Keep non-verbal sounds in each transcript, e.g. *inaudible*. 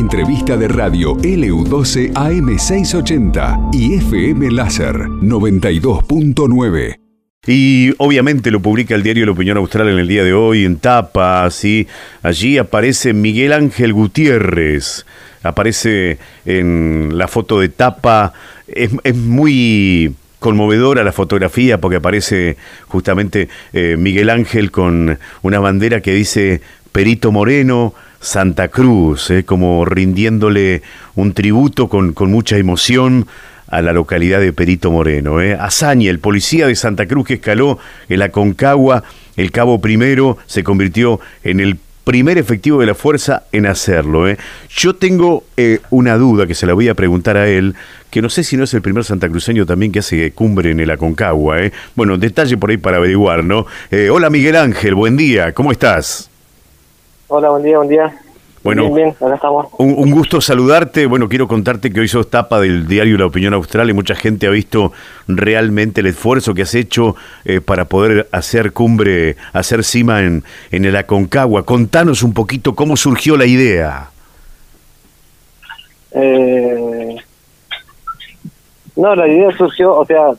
entrevista de radio LU12 AM680 y FM Láser 92.9. Y obviamente lo publica el diario La Opinión Austral en el día de hoy, en tapa, así. Allí aparece Miguel Ángel Gutiérrez, aparece en la foto de tapa. Es, muy conmovedora la fotografía porque aparece justamente eh, Miguel Ángel con una bandera que dice Perito Moreno, Santa Cruz, eh, como rindiéndole un tributo con, con, mucha emoción a la localidad de Perito Moreno. Eh. Azaña, el policía de Santa Cruz que escaló en la Concagua, el cabo primero, se convirtió en el primer efectivo de la fuerza en hacerlo. ¿eh? Yo tengo eh, una duda que se la voy a preguntar a él, que no sé si no es el primer santacruceño también que hace cumbre en el Aconcagua. ¿eh? Bueno, detalle por ahí para averiguar, ¿no? Eh, hola Miguel Ángel, buen día, ¿cómo estás? Hola, buen día, buen día. Bueno, bien, bien, acá estamos. Un, un, gusto saludarte. Bueno, quiero contarte que hoy sos tapa del diario La Opinión Austral y mucha gente ha visto realmente el esfuerzo que has hecho eh, para poder hacer cumbre, hacer cima en, en el Aconcagua. Contanos un poquito cómo surgió la idea. Eh, no, la idea surgió, o sea,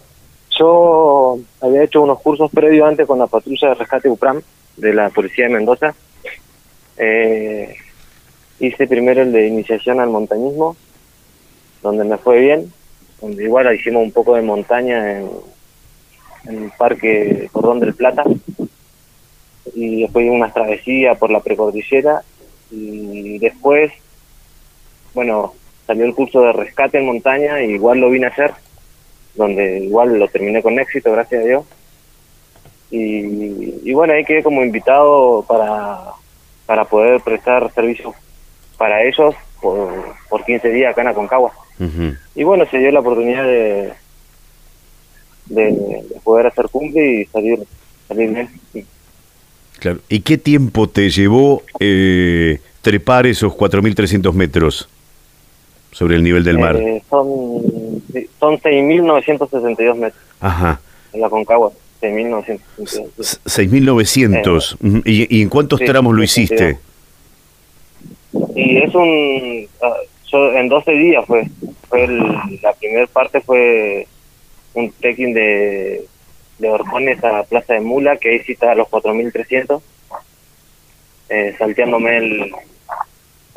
yo había hecho unos cursos previos antes con la patrulla de rescate UPRAM de la Policía de Mendoza. Eh, hice primero el de iniciación al montañismo, donde me fue bien, donde igual hicimos un poco de montaña en, el Parque Cordón del Plata, y después una travesía por la precordillera, y después, bueno, salió el curso de rescate en montaña, y igual lo vine a hacer, donde igual lo terminé con éxito, gracias a Dios. Y, y bueno, ahí quedé como invitado para, para poder prestar servicios para ellos por, por 15 días acá en Aconcagua. Uh -huh. Y bueno, se dio la oportunidad de, de, de poder hacer cumple y salir, salir bien. Sí. Claro. ¿Y qué tiempo te llevó eh, trepar esos 4.300 metros sobre el nivel del mar? Eh, son son 6.962 metros. Ajá. En la Concagua. 6.962. 6.900. Eh, ¿Y, ¿Y, en cuántos sí, tramos lo hiciste? Y es un... Uh, en 12 días fue. fue el, la primera parte fue un trekking de, de Orcones a Plaza de Mula, que ahí está a los 4.300, eh, salteándome el,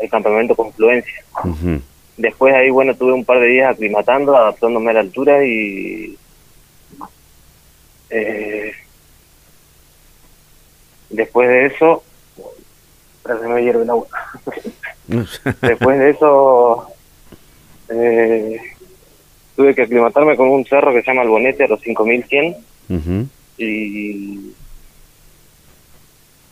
el campamento Confluencia. Uh -huh. Después ahí, bueno, tuve un par de días aclimatando, adaptándome a la altura y... Eh, después de eso... Se me hierve el agua. *laughs* después de eso... Eh, tuve que aclimatarme con un cerro que se llama El Bonete a los 5100 uh -huh. y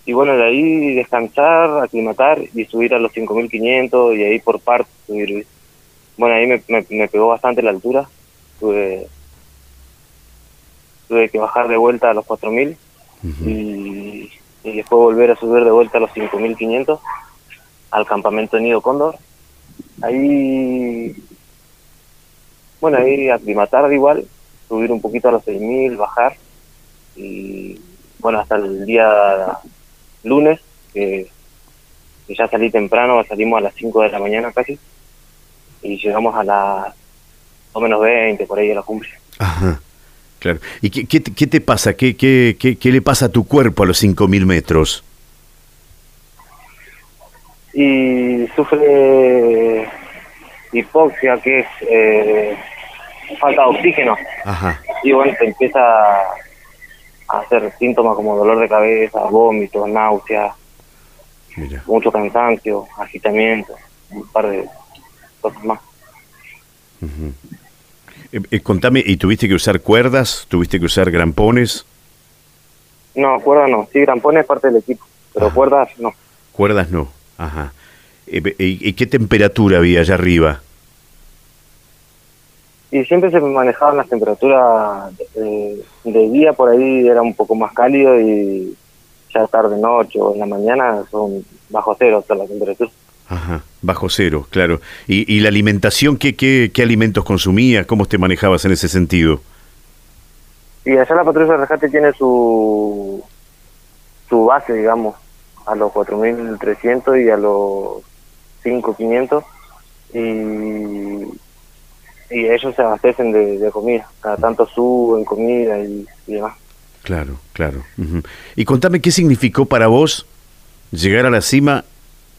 y bueno de ahí descansar aclimatar y subir a los 5500 y ahí por parte subir bueno ahí me, me, me, pegó bastante la altura tuve tuve que bajar de vuelta a los 4000 uh -huh. y, y después volver a subir de vuelta a los 5500 al campamento Nido Cóndor ahí bueno, ahí aclimatar igual, subir un poquito a los 6.000, bajar, y bueno, hasta el día lunes, que, que, ya salí temprano, salimos a las 5 de la mañana casi, y llegamos a las o menos 20, por ahí a la cumbre. Ajá, claro. ¿Y qué, qué, qué te pasa? ¿Qué, qué, qué, qué le pasa a tu cuerpo a los 5.000 metros? Y sufre hipoxia, que es... Eh, falta de oxígeno. Ajá. Y bueno, se empieza a hacer síntomas como dolor de cabeza, vómitos, náuseas, Mira. mucho cansancio, agitamiento, un par de cosas más. Uh -huh. Eh, eh, contame, ¿y tuviste que usar cuerdas? ¿Tuviste que usar grampones? No, cuerdas no. Sí, grampones es parte del equipo, pero Ajá. cuerdas no. Cuerdas no. Ajá. Eh, ¿Y qué temperatura había allá arriba? y siempre se manejaban las temperaturas de, de, día por ahí era un poco más cálido y ya tarde noche o en la mañana son bajo cero hasta la temperatura Ajá, bajo cero, claro. ¿Y, y la alimentación, ¿qué, qué, qué alimentos consumías? ¿Cómo te manejabas en ese sentido? Y allá la patrulla de rescate tiene su, su base, digamos, a los 4.300 y a los 5.500 y, y ellos se abastecen de, comida, cada tanto suben comida y, demás. Claro, claro. Y contame qué significó para vos llegar a la cima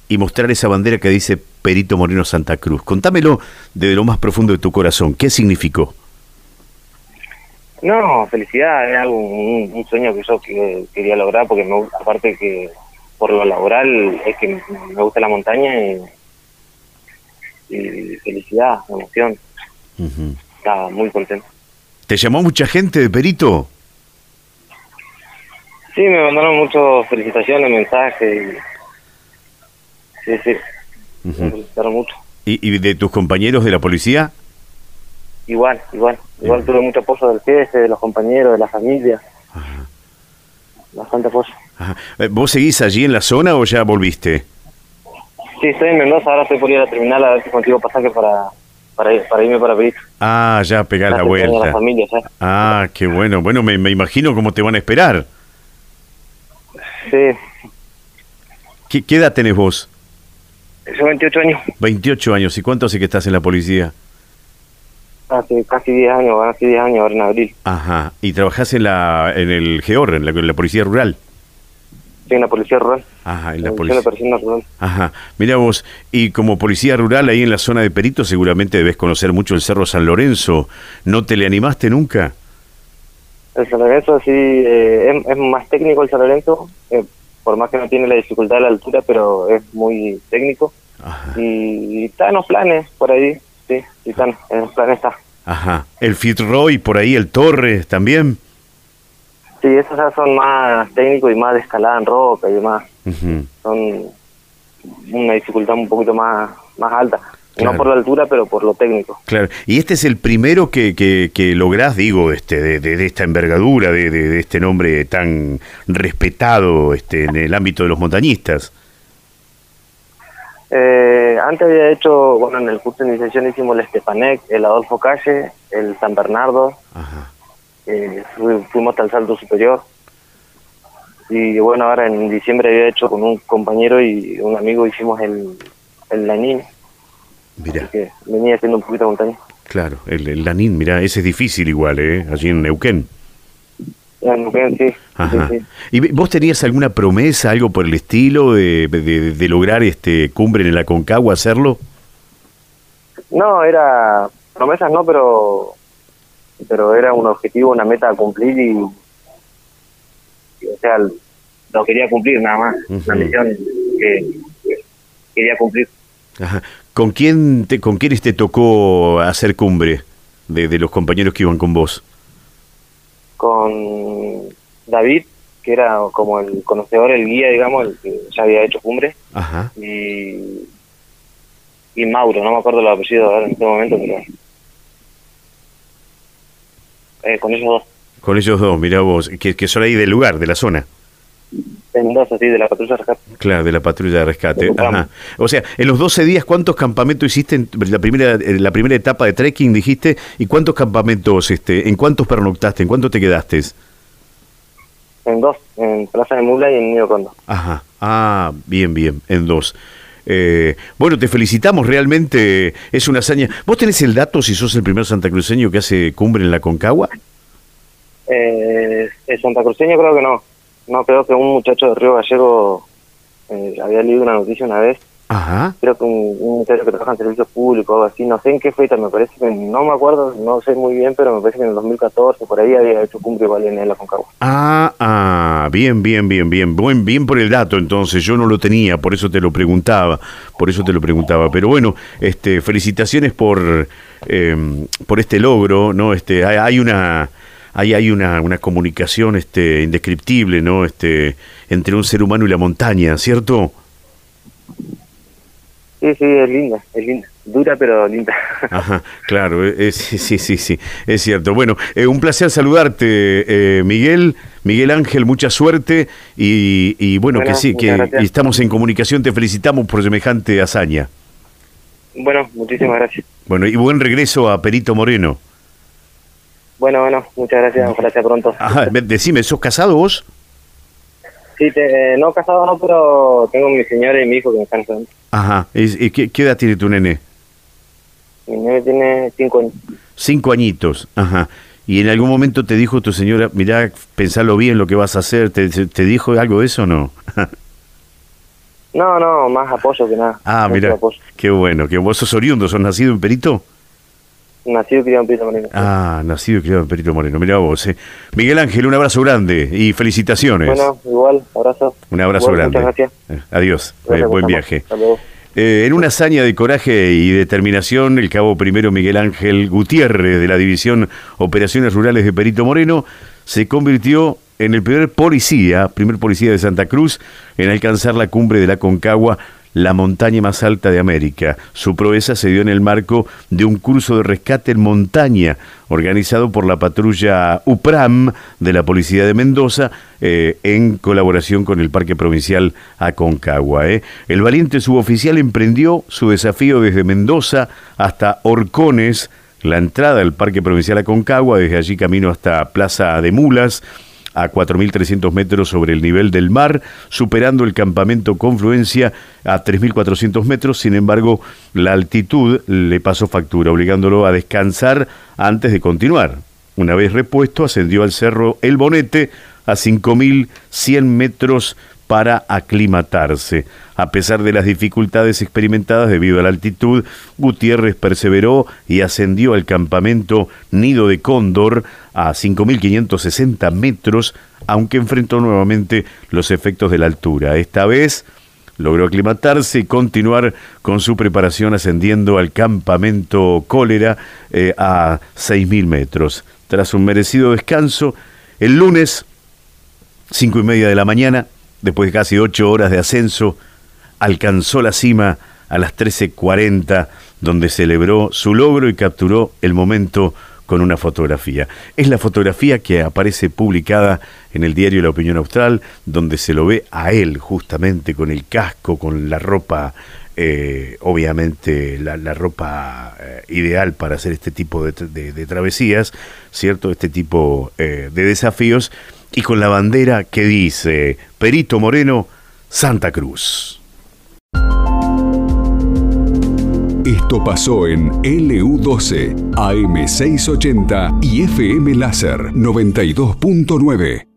y mostrar esa bandera que dice Perito Moreno Santa Cruz. Contámelo desde lo más profundo de tu corazón. ¿Qué significó? No, felicidad, es algo, un, sueño que yo quería lograr porque me, aparte que por lo laboral es que me gusta la montaña y, felicidad, emoción. Estaba muy contento. ¿Te llamó mucha gente de Perito? Sí, me mandaron muchas felicitaciones, mensajes. Sí, sí. Me felicitaron mucho. ¿Y, de tus compañeros de la policía? Igual, igual. Igual tuve mucho apoyo del jefe, de los compañeros, de la familia. Bastante apoyo. Eh, ¿Vos seguís allí en la zona o ya volviste? Sí, estoy en Mendoza, ahora estoy por ir a la terminal a ver si consigo pasaje para, para, ir, para irme para Perito. Ah, ya pegar la, vuelta. familia, Ah, qué bueno. Bueno, me, me imagino cómo te van a esperar. Sí. ¿Qué, ¿Qué, edad tenés vos? Yo 28 años. 28 años. ¿Y cuánto hace que estás en la policía? Hace casi 10 años, casi 10 años ahora en abril. Ajá. ¿Y trabajás en, la, en el GEOR, en la, en la Policía Rural? Sí, en la Policía Rural. Ajá, en la, Policía Rural. Ajá. Mira vos, y como Policía Rural ahí en la zona de Perito seguramente debes conocer mucho el Cerro San Lorenzo. ¿No te le animaste nunca? El San Lorenzo sí, eh, es, más técnico el San Lorenzo, eh, por más que no tiene la dificultad de la altura, pero es muy técnico. Y, está en los planes por ahí, sí, sí están, en los planes está. Ajá. ¿El Fitzroy por ahí, el Torres también? Sí, esos ya son más técnicos y más de escalada en roca y demás. Son una dificultad un poquito más, más alta. No por la altura, pero por lo técnico. Claro. Y este es el primero que, que, que lográs, digo, este, de, esta envergadura, de, de, este nombre tan respetado este, en el ámbito de los montañistas. Eh, antes había hecho, bueno, en el curso de iniciación hicimos el Estepanec, el Adolfo Calle, el San Bernardo. Eh, fuimos hasta el Salto Superior. Y bueno, ahora en diciembre había hecho con un compañero y un amigo, hicimos el, el Lanín Mira. Que venía haciendo un poquito de montaña. Claro, el, el, Lanín, mira, ese es difícil igual, ¿eh? Allí en Neuquén. En Neuquén, sí. ¿Y vos tenías alguna promesa, algo por el estilo, de, de, lograr este cumbre en la Concagua, hacerlo? No, era promesas no, pero pero era un objetivo, una meta a cumplir y, o sea, lo quería cumplir nada más, una misión que, que, quería cumplir. Ajá. ¿Con quién te, con quiénes te tocó hacer cumbre de, de los compañeros que iban con vos? Con David, que era como el conocedor, el guía, digamos, el que ya había hecho cumbre. Ajá. Y, y Mauro, no me acuerdo el apellido ahora en este momento, pero eh, con ellos dos. Con ellos dos, mira vos, que, que son ahí del lugar, de la zona en dos así de la patrulla de rescate. Claro, de la patrulla de rescate. Ajá. O sea, en los 12 días, ¿cuántos campamentos hiciste en la primera, la primera etapa de trekking, dijiste? ¿Y cuántos campamentos, este, en cuántos pernoctaste, en cuántos te quedaste? En dos, en Plaza de Mula y en Nido Condo. Ajá, ah, bien, bien, en dos. Eh, bueno, te felicitamos, realmente es una hazaña. ¿Vos tenés el dato si sos el primer santacruceño que hace cumbre en la Concagua? Eh, el santacruceño creo que no. No, creo que un muchacho de Río Gallego eh, había leído una noticia una vez. Ajá. Creo que un, muchacho que trabaja en servicios públicos o algo así, no sé en qué fecha, me parece que, no me acuerdo, no sé muy bien, pero me parece que en el 2014 por ahí había hecho cumple igual en la Concagua. Ah, ah, bien, bien, bien, bien, buen, bien por el dato entonces, yo no lo tenía, por eso te lo preguntaba, por eso te lo preguntaba, pero bueno, este, felicitaciones por, eh, por este logro, ¿no? Este, hay una ahí hay una, una comunicación este, indescriptible, ¿no? Este, entre un ser humano y la montaña, ¿cierto? Sí, sí, es linda, es linda. Dura, pero linda. *laughs* Ajá, claro, sí, sí, sí, sí, es cierto. Bueno, eh, un placer saludarte, eh, Miguel. Miguel Ángel, mucha suerte y, y bueno, que sí, que estamos en comunicación. Te felicitamos por semejante hazaña. Bueno, muchísimas gracias. Bueno, y buen regreso a Perito Moreno. Bueno, bueno, muchas gracias, gracias pronto. *laughs* Ajá, decime, ¿sos casado vos? Sí, te- eh, no casado no, pero tengo mi señora y mi hijo que me están ayudando. Ajá. ¿Y, y qué, qué edad tiene tu nene? Mi nene tiene cinco años. Cinco añitos. Ajá. Y en algún momento te dijo tu señora, mirá, pensalo bien lo que vas a hacer. ¿Te, te dijo algo de eso o no? *laughs* No, no, más apoyo que nada. ah, apoyo. Qué bueno. que ¿Vos sos oriundo? ¿Sos nacido en Perito? Nacido y criado en Pito Moreno. Ah, nacido y criado en Perito Moreno. Mirá vos. eh. Miguel Ángel, un abrazo grande y felicitaciones. Bueno, igual, abrazo. un abrazo Igual, grande. Muchas gracias. Eh, Adiós. Eh, Gracias buen viaje. Hasta luego. Eh, en una hazaña de coraje y determinación, el cabo primero Miguel Ángel Gutiérrez de la División Operaciones Rurales de Perito Moreno se convirtió en el primer policía, primer policía de Santa Cruz, en alcanzar la cumbre de la Concagua, la montaña más alta de América. Su proeza se dio en el marco de un curso de rescate en montaña organizado por la patrulla UPRAM de la Policía de Mendoza eh, en colaboración con el Parque Provincial Aconcagua. eh. El valiente suboficial emprendió su desafío desde Mendoza hasta Orcones, la entrada del Parque Provincial Aconcagua, desde allí camino hasta Plaza de Mulas, a 4.300 metros sobre el nivel del mar, superando el campamento Confluencia a 3.400 metros. Sin embargo, la altitud le pasó factura, obligándolo a descansar antes de continuar. Una vez repuesto, ascendió al cerro El Bonete a 5.100 metros para aclimatarse. A pesar de las dificultades experimentadas debido a la altitud, Gutiérrez perseveró y ascendió al campamento Nido de Cóndor a 5.560 metros, aunque enfrentó nuevamente los efectos de la altura. Esta vez logró aclimatarse y continuar con su preparación ascendiendo al campamento Cólera eh, a 6.000 metros. Tras un merecido descanso, el lunes, cinco y media de la mañana, después de casi ocho horas de ascenso, alcanzó la cima a las 13.40, donde celebró su logro y capturó el momento con una fotografía. Es la fotografía que aparece publicada en el diario La Opinión Austral, donde se lo ve a él justamente con el casco, con la ropa, eh, obviamente la, ropa eh, ideal para hacer este tipo de travesías, ¿cierto? Este tipo eh, de desafíos, y con la bandera que dice Perito Moreno, Santa Cruz. Esto pasó en LU12, AM680 y FM Láser 92.9.